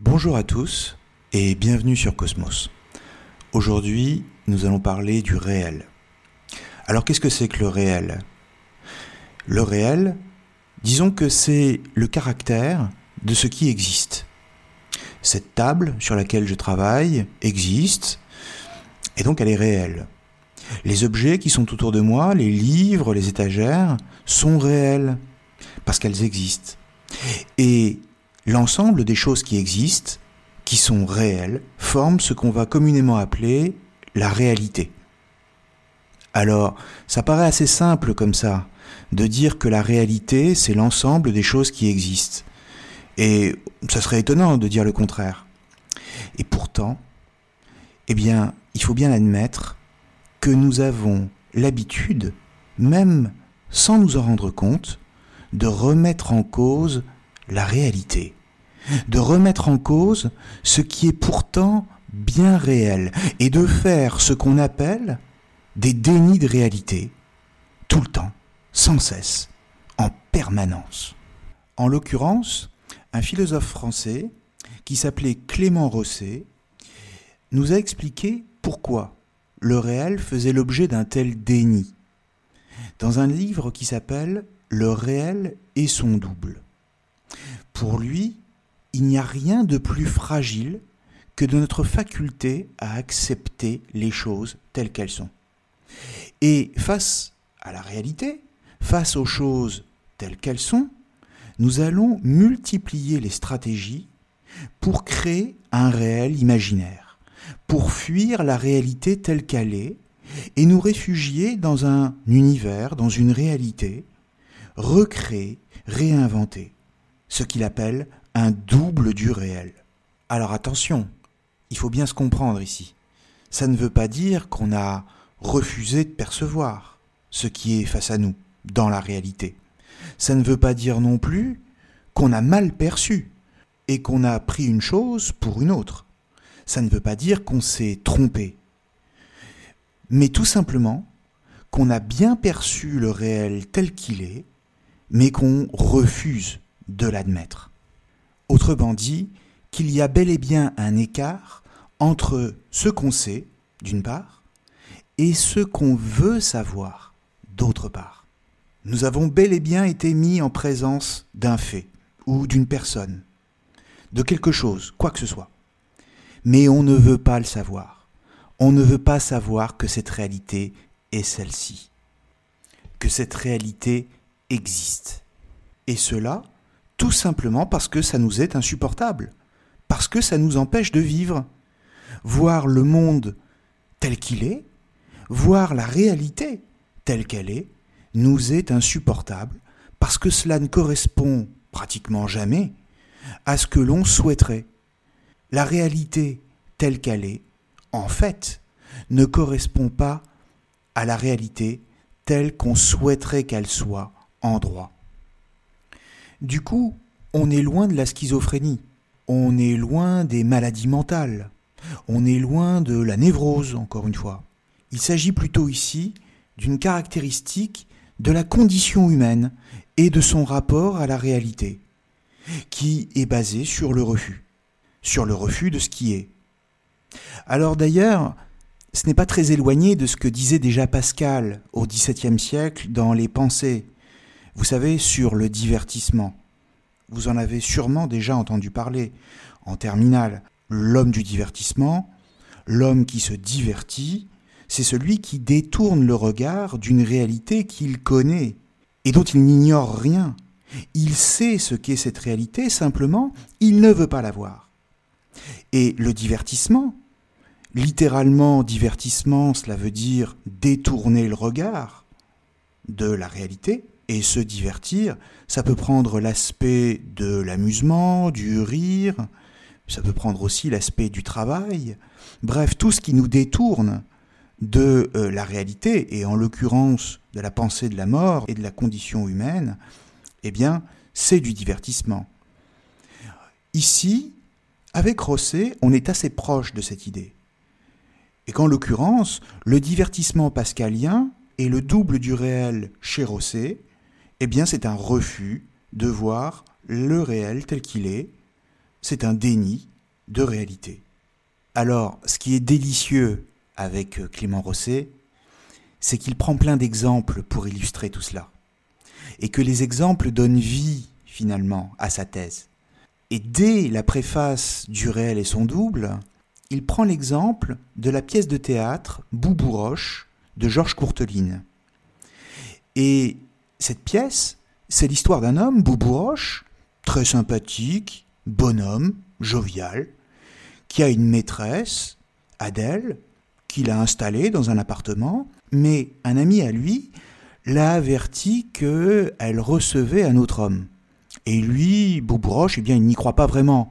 Bonjour à tous et bienvenue sur Cosmos. Aujourd'hui, nous allons parler du réel. Alors qu'est-ce que c'est que le réel? Le réel, disons que c'est le caractère de ce qui existe. Cette table sur laquelle je travaille existe, et donc elle est réelle. Les objets qui sont autour de moi, les livres, les étagères, sont réels, parce qu'elles existent. Et l'ensemble des choses qui existent, qui sont réelles, forment ce qu'on va communément appeler la réalité. Alors, ça paraît assez simple comme ça, de dire que la réalité, c'est l'ensemble des choses qui existent. Et ça serait étonnant de dire le contraire. Et pourtant, eh bien, il faut bien admettre que nous avons l'habitude, même sans nous en rendre compte, de remettre en cause la réalité, de remettre en cause ce qui est pourtant bien réel, et de faire ce qu'on appelle des dénis de réalité, tout le temps, sans cesse, en permanence. En l'occurrence, un philosophe français qui s'appelait Clément Rosset nous a expliqué pourquoi le réel faisait l'objet d'un tel déni dans un livre qui s'appelle Le réel et son double. Pour lui, il n'y a rien de plus fragile que de notre faculté à accepter les choses telles qu'elles sont. Et face à la réalité, face aux choses telles qu'elles sont, nous allons multiplier les stratégies pour créer un réel imaginaire, pour fuir la réalité telle qu'elle est et nous réfugier dans un univers, dans une réalité, recréer, réinventer, ce qu'il appelle un double du réel. Alors attention, il faut bien se comprendre ici. Ça ne veut pas dire qu'on a refusé de percevoir ce qui est face à nous dans la réalité. Ça ne veut pas dire non plus qu'on a mal perçu et qu'on a pris une chose pour une autre. Ça ne veut pas dire qu'on s'est trompé. Mais tout simplement qu'on a bien perçu le réel tel qu'il est, mais qu'on refuse de l'admettre. Autrement dit, qu'il y a bel et bien un écart entre ce qu'on sait, d'une part, et ce qu'on veut savoir, d'autre part. Nous avons bel et bien été mis en présence d'un fait, ou d'une personne, de quelque chose, quoi que ce soit. Mais on ne veut pas le savoir. On ne veut pas savoir que cette réalité est celle-ci, que cette réalité existe. Et cela, tout simplement parce que ça nous est insupportable, parce que ça nous empêche de vivre. Voir le monde tel qu'il est, voir la réalité telle qu'elle est, nous est insupportable, parce que cela ne correspond pratiquement jamais à ce que l'on souhaiterait. La réalité telle qu'elle est, en fait, ne correspond pas à la réalité telle qu'on souhaiterait qu'elle soit en droit. Du coup, on est loin de la schizophrénie, on est loin des maladies mentales, on est loin de la névrose, encore une fois. Il s'agit plutôt ici d'une caractéristique de la condition humaine et de son rapport à la réalité, qui est basée sur le refus, sur le refus de ce qui est. Alors d'ailleurs, ce n'est pas très éloigné de ce que disait déjà Pascal au XVIIe siècle dans les Pensées. Vous savez, sur le divertissement. Vous en avez sûrement déjà entendu parler en terminale. L'homme du divertissement, l'homme qui se divertit, c'est celui qui détourne le regard d'une réalité qu'il connaît et dont il n'ignore rien. Il sait ce qu'est cette réalité, simplement, il ne veut pas la voir. Et le divertissement, littéralement divertissement, cela veut dire détourner le regard de la réalité, et se divertir, ça peut prendre l'aspect de l'amusement, du rire, ça peut prendre aussi l'aspect du travail, bref, tout ce qui nous détourne de euh, la réalité, et en l'occurrence de la pensée de la mort et de la condition humaine, eh bien, c'est du divertissement. Ici, avec Rosset, on est assez proche de cette idée. Et qu'en l'occurrence, le divertissement pascalien est le double du réel chez Rosset, eh bien c'est un refus de voir le réel tel qu'il est, c'est un déni de réalité. Alors, ce qui est délicieux avec euh, Clément Rosset, c'est qu'il prend plein d'exemples pour illustrer tout cela. Et que les exemples donnent vie, finalement, à sa thèse. Et dès la préface du réel et son double, il prend l'exemple de la pièce de théâtre Boubouroche de Georges Courteline. Et cette pièce, c'est l'histoire d'un homme, Boubouroche, très sympathique, bonhomme, jovial, qui a une maîtresse, Adèle, qu'il a installée dans un appartement, mais un ami à lui l'a averti qu'elle recevait un autre homme. Et lui, Boubouroche, eh bien, il n'y croit pas vraiment.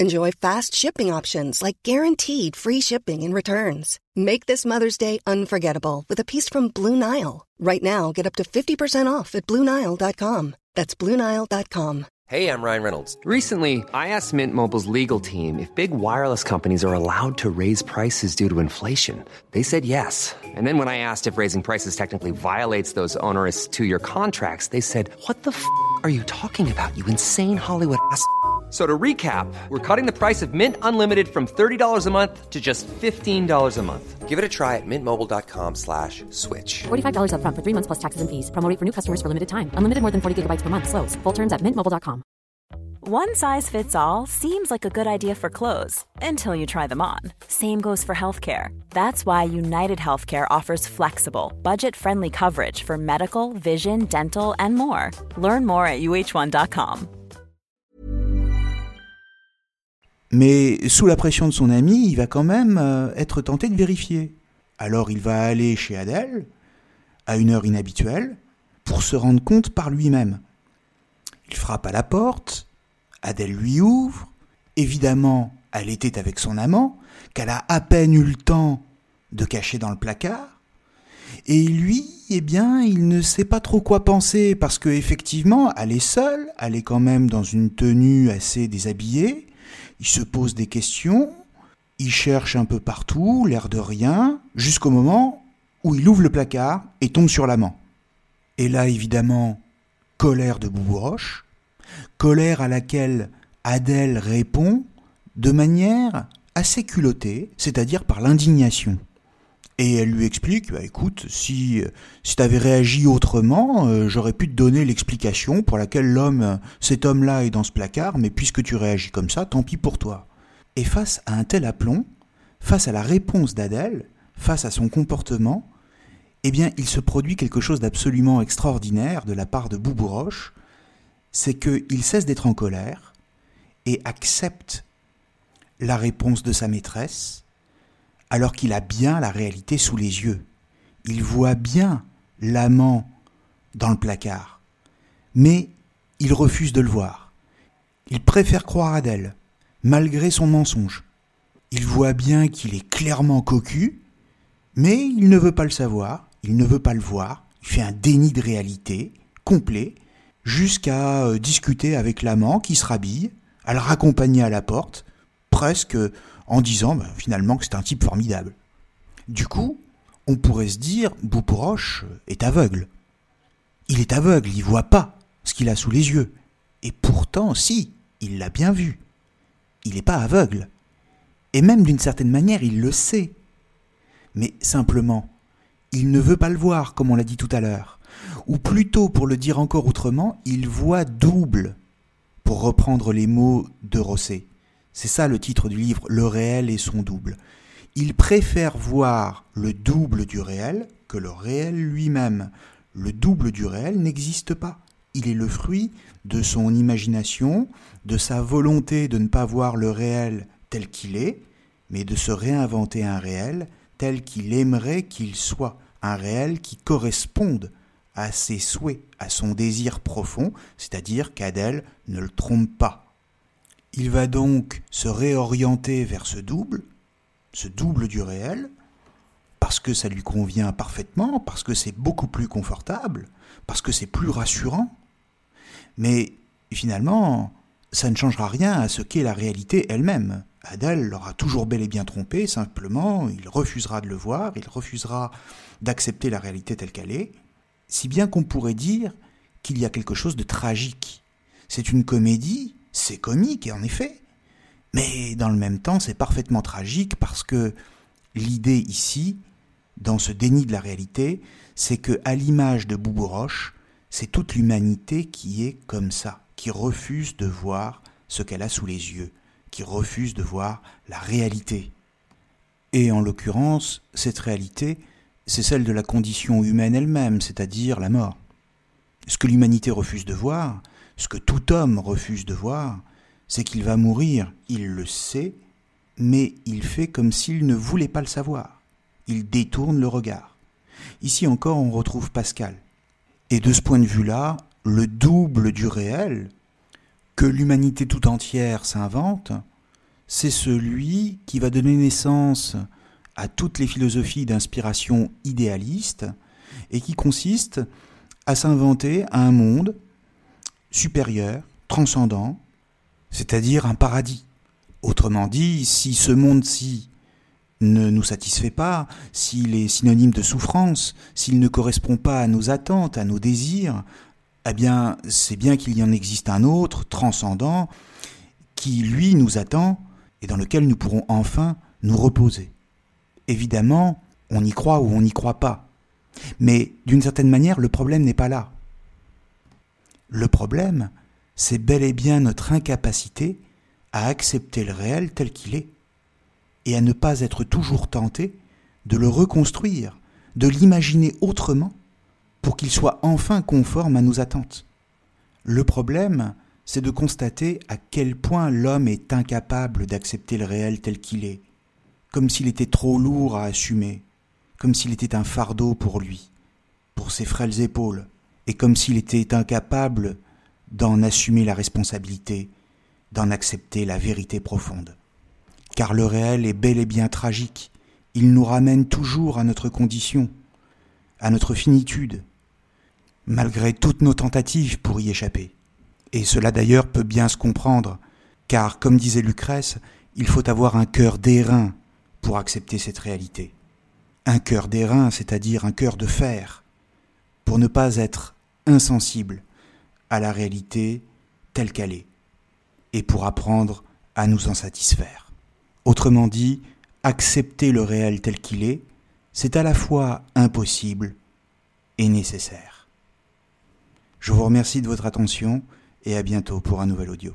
Enjoy fast shipping options like guaranteed free shipping and returns. Make this Mother's Day unforgettable with a piece from Blue Nile. Right now, get up to 50% off at BlueNile.com. That's BlueNile.com. Hey, I'm Ryan Reynolds. Recently, I asked Mint Mobile's legal team if big wireless companies are allowed to raise prices due to inflation. They said yes. And then when I asked if raising prices technically violates those onerous two year contracts, they said, What the f are you talking about, you insane Hollywood ass? So to recap, we're cutting the price of Mint Unlimited from $30 a month to just $15 a month. Give it a try at mintmobile.com slash switch. $45 up front for three months plus taxes and fees. Promo for new customers for limited time. Unlimited more than 40 gigabytes per month. Slows. Full terms at mintmobile.com. One size fits all seems like a good idea for clothes until you try them on. Same goes for healthcare. That's why United Healthcare offers flexible, budget-friendly coverage for medical, vision, dental, and more. Learn more at uh1.com. Mais sous la pression de son ami, il va quand même euh, être tenté de vérifier. Alors il va aller chez Adèle, à une heure inhabituelle, pour se rendre compte par lui-même. Il frappe à la porte, Adèle lui ouvre, évidemment elle était avec son amant, qu'elle a à peine eu le temps de cacher dans le placard, et lui, eh bien, il ne sait pas trop quoi penser, parce que effectivement, elle est seule, elle est quand même dans une tenue assez déshabillée, il se pose des questions, il cherche un peu partout, l'air de rien, jusqu'au moment où il ouvre le placard et tombe sur l'amant. Et là, évidemment, colère de Boubouroche, colère à laquelle Adèle répond de manière assez culottée, c'est-à-dire par l'indignation. Et elle lui explique, bah, écoute, si, si tu avais réagi autrement, euh, j'aurais pu te donner l'explication pour laquelle l'homme, cet homme-là est dans ce placard, mais puisque tu réagis comme ça, tant pis pour toi. Et face à un tel aplomb, face à la réponse d'Adèle, face à son comportement, eh bien, il se produit quelque chose d'absolument extraordinaire de la part de Boubouroche, c'est qu'il cesse d'être en colère et accepte la réponse de sa maîtresse, alors qu'il a bien la réalité sous les yeux. Il voit bien l'amant dans le placard. Mais il refuse de le voir. Il préfère croire Adèle, malgré son mensonge. Il voit bien qu'il est clairement cocu, mais il ne veut pas le savoir, il ne veut pas le voir, il fait un déni de réalité complet, jusqu'à euh, discuter avec l'amant qui se rhabille, à le raccompagner à la porte, presque en disant ben, finalement que c'est un type formidable. Du coup, on pourrait se dire Bouporoche est aveugle. Il est aveugle, il voit pas ce qu'il a sous les yeux. Et pourtant, si, il l'a bien vu. Il n'est pas aveugle. Et même d'une certaine manière, il le sait. Mais simplement, il ne veut pas le voir, comme on l'a dit tout à l'heure. Ou plutôt, pour le dire encore autrement, il voit double, pour reprendre les mots de Rosset. C'est ça le titre du livre, Le réel et son double. Il préfère voir le double du réel que le réel lui-même. Le double du réel n'existe pas. Il est le fruit de son imagination, de sa volonté de ne pas voir le réel tel qu'il est, mais de se réinventer un réel tel qu'il aimerait qu'il soit, un réel qui corresponde à ses souhaits, à son désir profond, c'est-à-dire qu'Adèle ne le trompe pas. Il va donc se réorienter vers ce double, ce double du réel, parce que ça lui convient parfaitement, parce que c'est beaucoup plus confortable, parce que c'est plus rassurant. Mais finalement, ça ne changera rien à ce qu'est la réalité elle-même. Adèle l'aura toujours bel et bien trompé, simplement il refusera de le voir, il refusera d'accepter la réalité telle qu'elle est, si bien qu'on pourrait dire qu'il y a quelque chose de tragique. C'est une comédie c'est comique, en effet. Mais dans le même temps, c'est parfaitement tragique parce que l'idée ici, dans ce déni de la réalité, c'est que, à l'image de Boubouroche, c'est toute l'humanité qui est comme ça, qui refuse de voir ce qu'elle a sous les yeux, qui refuse de voir la réalité. Et en l'occurrence, cette réalité, c'est celle de la condition humaine elle-même, c'est-à-dire la mort. Ce que l'humanité refuse de voir, ce que tout homme refuse de voir, c'est qu'il va mourir, il le sait, mais il fait comme s'il ne voulait pas le savoir. Il détourne le regard. Ici encore, on retrouve Pascal. Et de ce point de vue-là, le double du réel que l'humanité tout entière s'invente, c'est celui qui va donner naissance à toutes les philosophies d'inspiration idéaliste et qui consiste à s'inventer un monde supérieur, transcendant, c'est-à-dire un paradis. Autrement dit, si ce monde-ci ne nous satisfait pas, s'il est synonyme de souffrance, s'il ne correspond pas à nos attentes, à nos désirs, eh bien, c'est bien qu'il y en existe un autre, transcendant, qui, lui, nous attend et dans lequel nous pourrons enfin nous reposer. Évidemment, on y croit ou on n'y croit pas. Mais d'une certaine manière, le problème n'est pas là. Le problème, c'est bel et bien notre incapacité à accepter le réel tel qu'il est, et à ne pas être toujours tenté de le reconstruire, de l'imaginer autrement, pour qu'il soit enfin conforme à nos attentes. Le problème, c'est de constater à quel point l'homme est incapable d'accepter le réel tel qu'il est, comme s'il était trop lourd à assumer, comme s'il était un fardeau pour lui, pour ses frêles épaules, et comme s'il était incapable d'en assumer la responsabilité, d'en accepter la vérité profonde. Car le réel est bel et bien tragique, il nous ramène toujours à notre condition, à notre finitude, malgré toutes nos tentatives pour y échapper. Et cela d'ailleurs peut bien se comprendre, car comme disait Lucrèce, il faut avoir un cœur d'airain pour accepter cette réalité. Un cœur d'airain, c'est-à-dire un cœur de fer, pour ne pas être insensible à la réalité telle qu'elle est. et pour apprendre à nous en satisfaire. Autrement dit, accepter le réel tel qu'il est, c'est à la fois impossible et nécessaire. Je vous remercie de votre attention et à bientôt pour un nouvel audio.